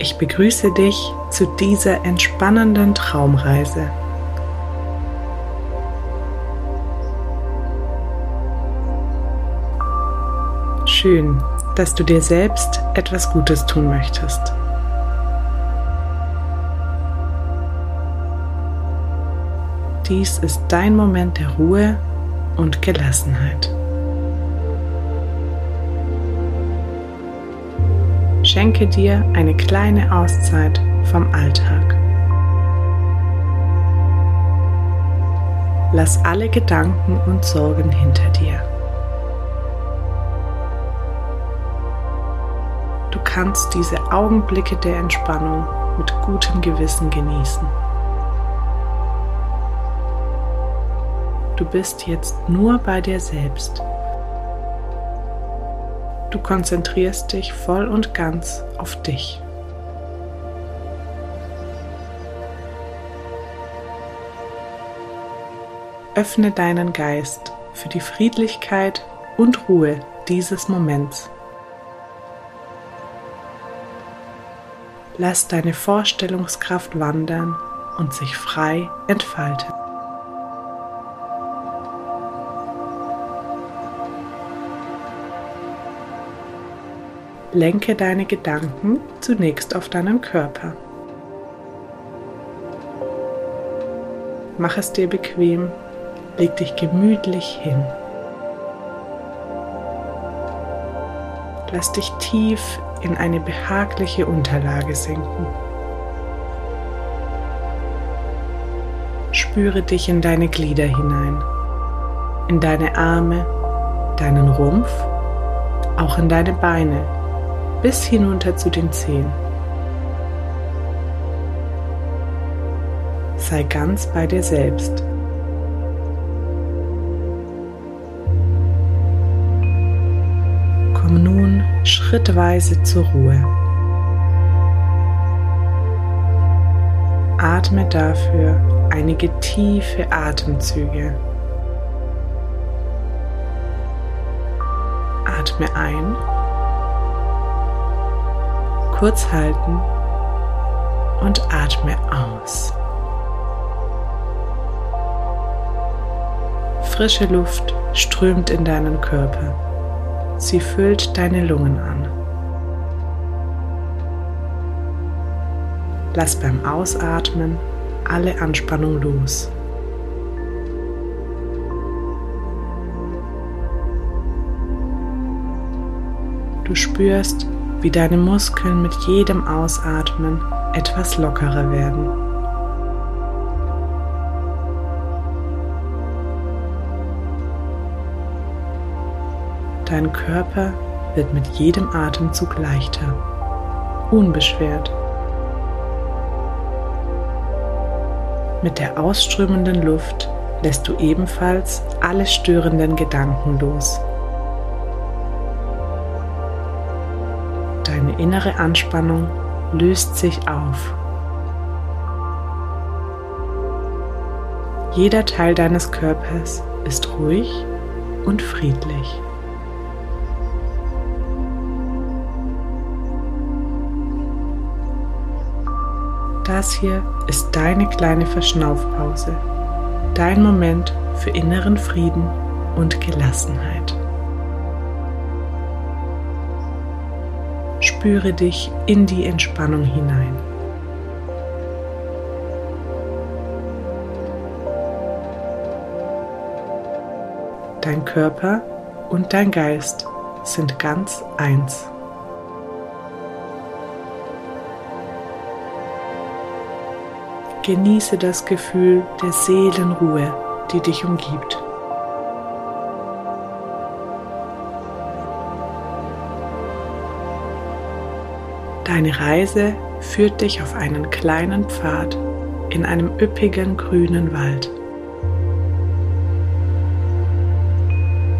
Ich begrüße dich zu dieser entspannenden Traumreise. Schön, dass du dir selbst etwas Gutes tun möchtest. Dies ist dein Moment der Ruhe und Gelassenheit. Schenke dir eine kleine Auszeit vom Alltag. Lass alle Gedanken und Sorgen hinter dir. Du kannst diese Augenblicke der Entspannung mit gutem Gewissen genießen. Du bist jetzt nur bei dir selbst Du konzentrierst dich voll und ganz auf dich. Öffne deinen Geist für die Friedlichkeit und Ruhe dieses Moments. Lass deine Vorstellungskraft wandern und sich frei entfalten. Lenke deine Gedanken zunächst auf deinen Körper. Mach es dir bequem, leg dich gemütlich hin. Lass dich tief in eine behagliche Unterlage sinken. Spüre dich in deine Glieder hinein, in deine Arme, deinen Rumpf, auch in deine Beine bis hinunter zu den Zehen. Sei ganz bei dir selbst. Komm nun schrittweise zur Ruhe. Atme dafür einige tiefe Atemzüge. Atme ein kurz halten und atme aus. Frische Luft strömt in deinen Körper. Sie füllt deine Lungen an. Lass beim Ausatmen alle Anspannung los. Du spürst, wie deine Muskeln mit jedem Ausatmen etwas lockerer werden. Dein Körper wird mit jedem Atemzug leichter, unbeschwert. Mit der ausströmenden Luft lässt du ebenfalls alle störenden Gedanken los. Innere Anspannung löst sich auf. Jeder Teil deines Körpers ist ruhig und friedlich. Das hier ist deine kleine Verschnaufpause, dein Moment für inneren Frieden und Gelassenheit. Spüre dich in die Entspannung hinein. Dein Körper und dein Geist sind ganz eins. Genieße das Gefühl der Seelenruhe, die dich umgibt. Deine Reise führt dich auf einen kleinen Pfad in einem üppigen grünen Wald.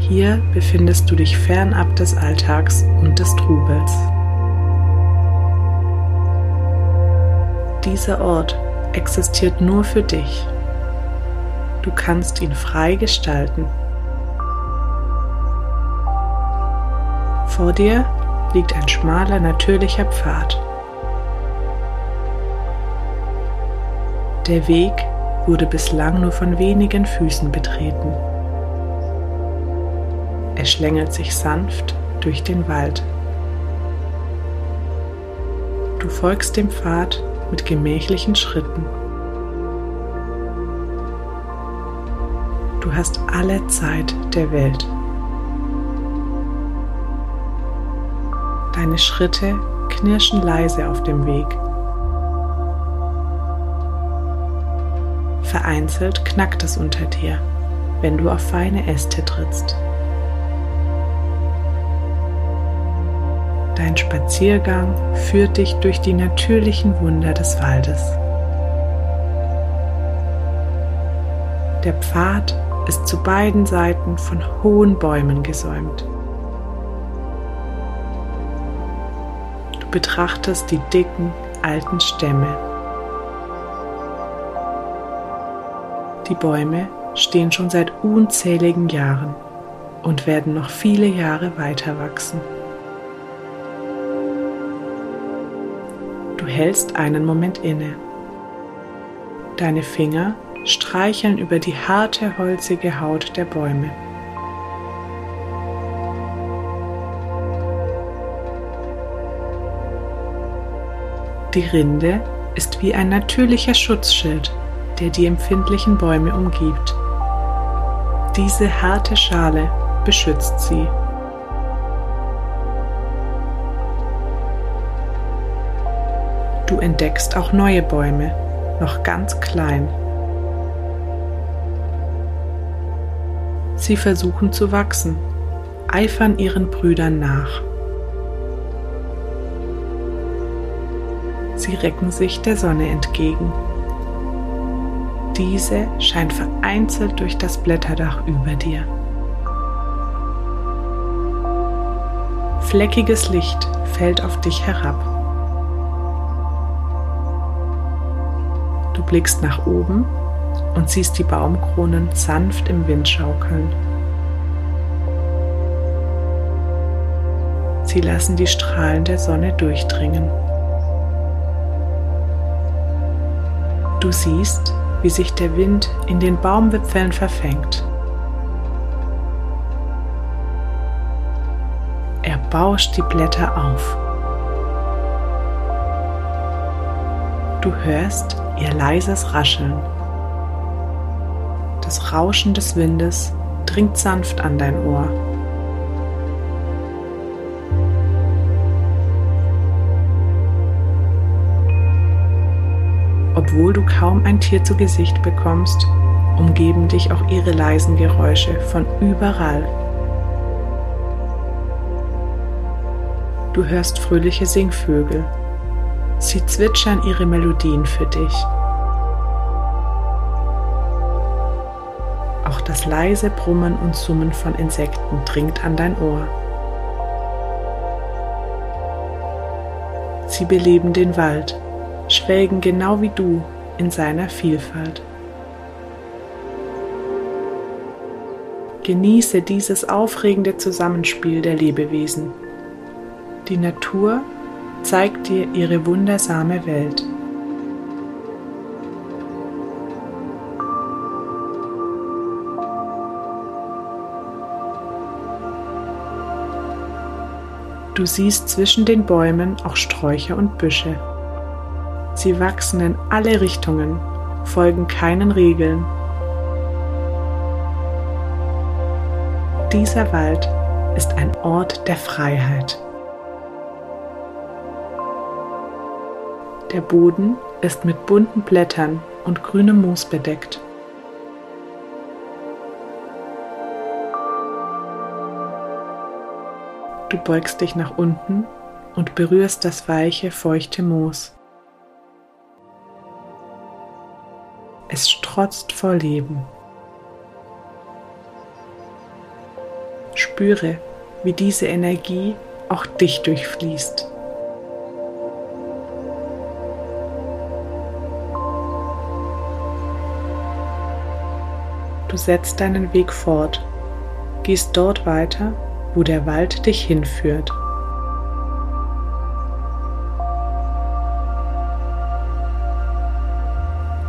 Hier befindest du dich fernab des Alltags und des Trubels. Dieser Ort existiert nur für dich. Du kannst ihn frei gestalten. Vor dir liegt ein schmaler natürlicher Pfad. Der Weg wurde bislang nur von wenigen Füßen betreten. Er schlängelt sich sanft durch den Wald. Du folgst dem Pfad mit gemächlichen Schritten. Du hast alle Zeit der Welt. Deine Schritte knirschen leise auf dem Weg. Vereinzelt knackt es unter dir, wenn du auf feine Äste trittst. Dein Spaziergang führt dich durch die natürlichen Wunder des Waldes. Der Pfad ist zu beiden Seiten von hohen Bäumen gesäumt. Betrachtest die dicken, alten Stämme. Die Bäume stehen schon seit unzähligen Jahren und werden noch viele Jahre weiter wachsen. Du hältst einen Moment inne. Deine Finger streicheln über die harte, holzige Haut der Bäume. Die Rinde ist wie ein natürlicher Schutzschild, der die empfindlichen Bäume umgibt. Diese harte Schale beschützt sie. Du entdeckst auch neue Bäume, noch ganz klein. Sie versuchen zu wachsen, eifern ihren Brüdern nach. Sie recken sich der Sonne entgegen. Diese scheint vereinzelt durch das Blätterdach über dir. Fleckiges Licht fällt auf dich herab. Du blickst nach oben und siehst die Baumkronen sanft im Wind schaukeln. Sie lassen die Strahlen der Sonne durchdringen. Du siehst, wie sich der Wind in den Baumwipfeln verfängt. Er bauscht die Blätter auf. Du hörst ihr leises Rascheln. Das Rauschen des Windes dringt sanft an dein Ohr. Obwohl du kaum ein Tier zu Gesicht bekommst, umgeben dich auch ihre leisen Geräusche von überall. Du hörst fröhliche Singvögel. Sie zwitschern ihre Melodien für dich. Auch das leise Brummen und Summen von Insekten dringt an dein Ohr. Sie beleben den Wald, schwelgen genau wie du in seiner Vielfalt. Genieße dieses aufregende Zusammenspiel der Lebewesen. Die Natur zeigt dir ihre wundersame Welt. Du siehst zwischen den Bäumen auch Sträucher und Büsche. Sie wachsen in alle Richtungen, folgen keinen Regeln. Dieser Wald ist ein Ort der Freiheit. Der Boden ist mit bunten Blättern und grünem Moos bedeckt. Du beugst dich nach unten und berührst das weiche, feuchte Moos. Es strotzt vor Leben. Spüre, wie diese Energie auch dich durchfließt. Du setzt deinen Weg fort, gehst dort weiter, wo der Wald dich hinführt.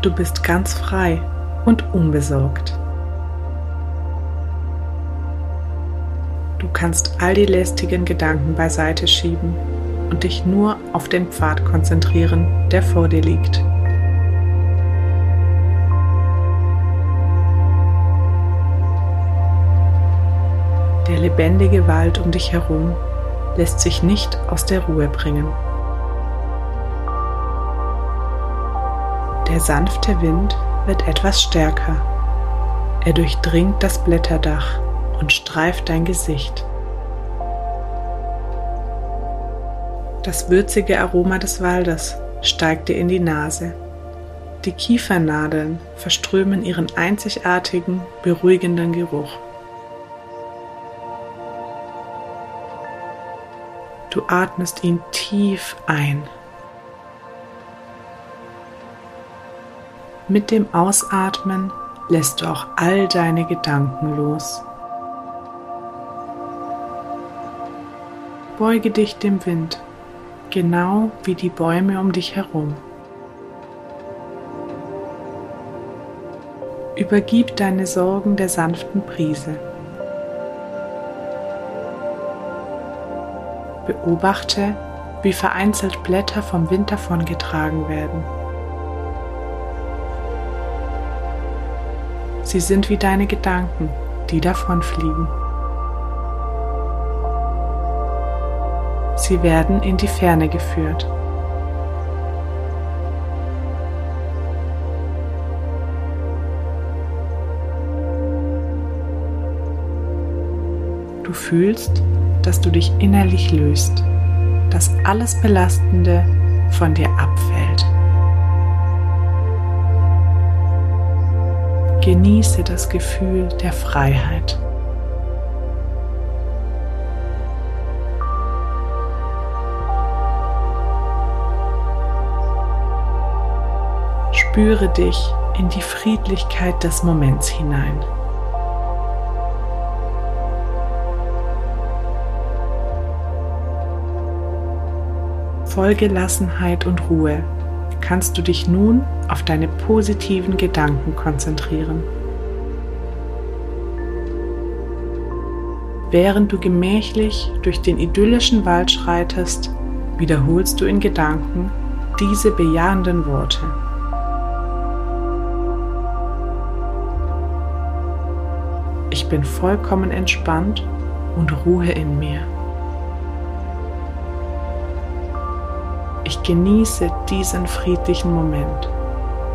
Du bist ganz frei und unbesorgt. Du kannst all die lästigen Gedanken beiseite schieben und dich nur auf den Pfad konzentrieren, der vor dir liegt. Der lebendige Wald um dich herum lässt sich nicht aus der Ruhe bringen. Der sanfte Wind wird etwas stärker. Er durchdringt das Blätterdach und streift dein Gesicht. Das würzige Aroma des Waldes steigt dir in die Nase. Die Kiefernadeln verströmen ihren einzigartigen, beruhigenden Geruch. Du atmest ihn tief ein. Mit dem Ausatmen lässt du auch all deine Gedanken los. Beuge dich dem Wind, genau wie die Bäume um dich herum. Übergib deine Sorgen der sanften Brise. Beobachte, wie vereinzelt Blätter vom Wind davongetragen werden. Sie sind wie deine Gedanken, die davonfliegen. Sie werden in die Ferne geführt. Du fühlst, dass du dich innerlich löst, dass alles Belastende von dir abfällt. Genieße das Gefühl der Freiheit. Spüre dich in die Friedlichkeit des Moments hinein. Voll Gelassenheit und Ruhe kannst du dich nun auf deine positiven Gedanken konzentrieren. Während du gemächlich durch den idyllischen Wald schreitest, wiederholst du in Gedanken diese bejahenden Worte. Ich bin vollkommen entspannt und Ruhe in mir. Ich genieße diesen friedlichen Moment,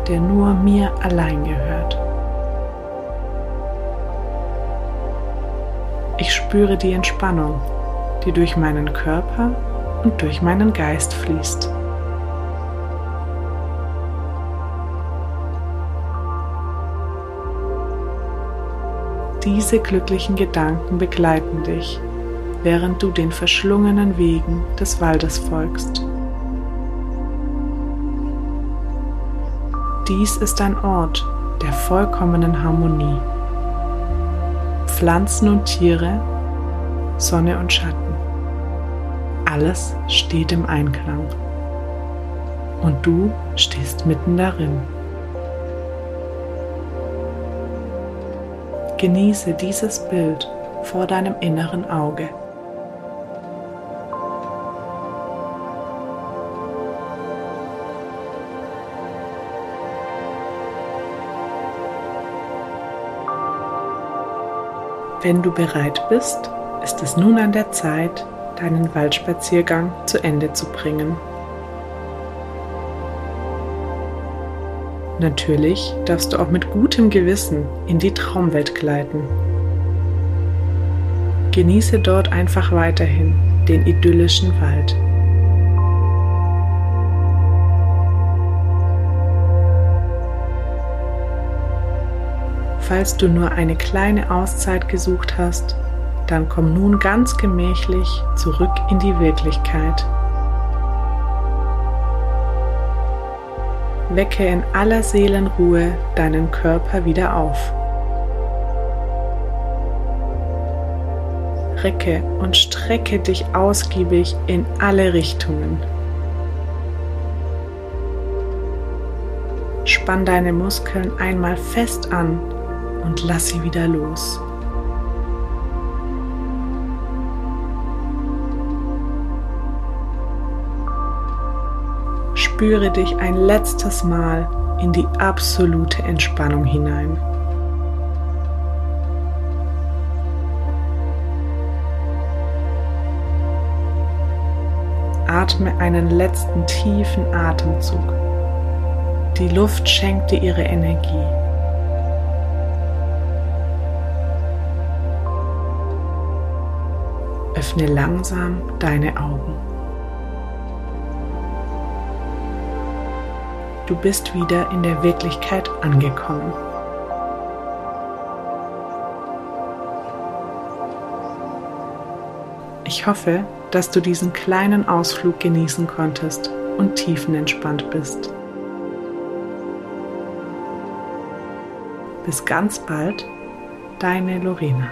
der nur mir allein gehört. Ich spüre die Entspannung, die durch meinen Körper und durch meinen Geist fließt. Diese glücklichen Gedanken begleiten dich, während du den verschlungenen Wegen des Waldes folgst. Dies ist ein Ort der vollkommenen Harmonie. Pflanzen und Tiere, Sonne und Schatten, alles steht im Einklang. Und du stehst mitten darin. Genieße dieses Bild vor deinem inneren Auge. Wenn du bereit bist, ist es nun an der Zeit, deinen Waldspaziergang zu Ende zu bringen. Natürlich darfst du auch mit gutem Gewissen in die Traumwelt gleiten. Genieße dort einfach weiterhin den idyllischen Wald. Falls du nur eine kleine Auszeit gesucht hast, dann komm nun ganz gemächlich zurück in die Wirklichkeit. Wecke in aller Seelenruhe deinen Körper wieder auf. Recke und strecke dich ausgiebig in alle Richtungen. Spann deine Muskeln einmal fest an und lass sie wieder los. Spüre dich ein letztes Mal in die absolute Entspannung hinein. Atme einen letzten tiefen Atemzug. Die Luft schenkt dir ihre Energie. Öffne langsam deine Augen. Du bist wieder in der Wirklichkeit angekommen. Ich hoffe, dass du diesen kleinen Ausflug genießen konntest und tiefenentspannt bist. Bis ganz bald, deine Lorena.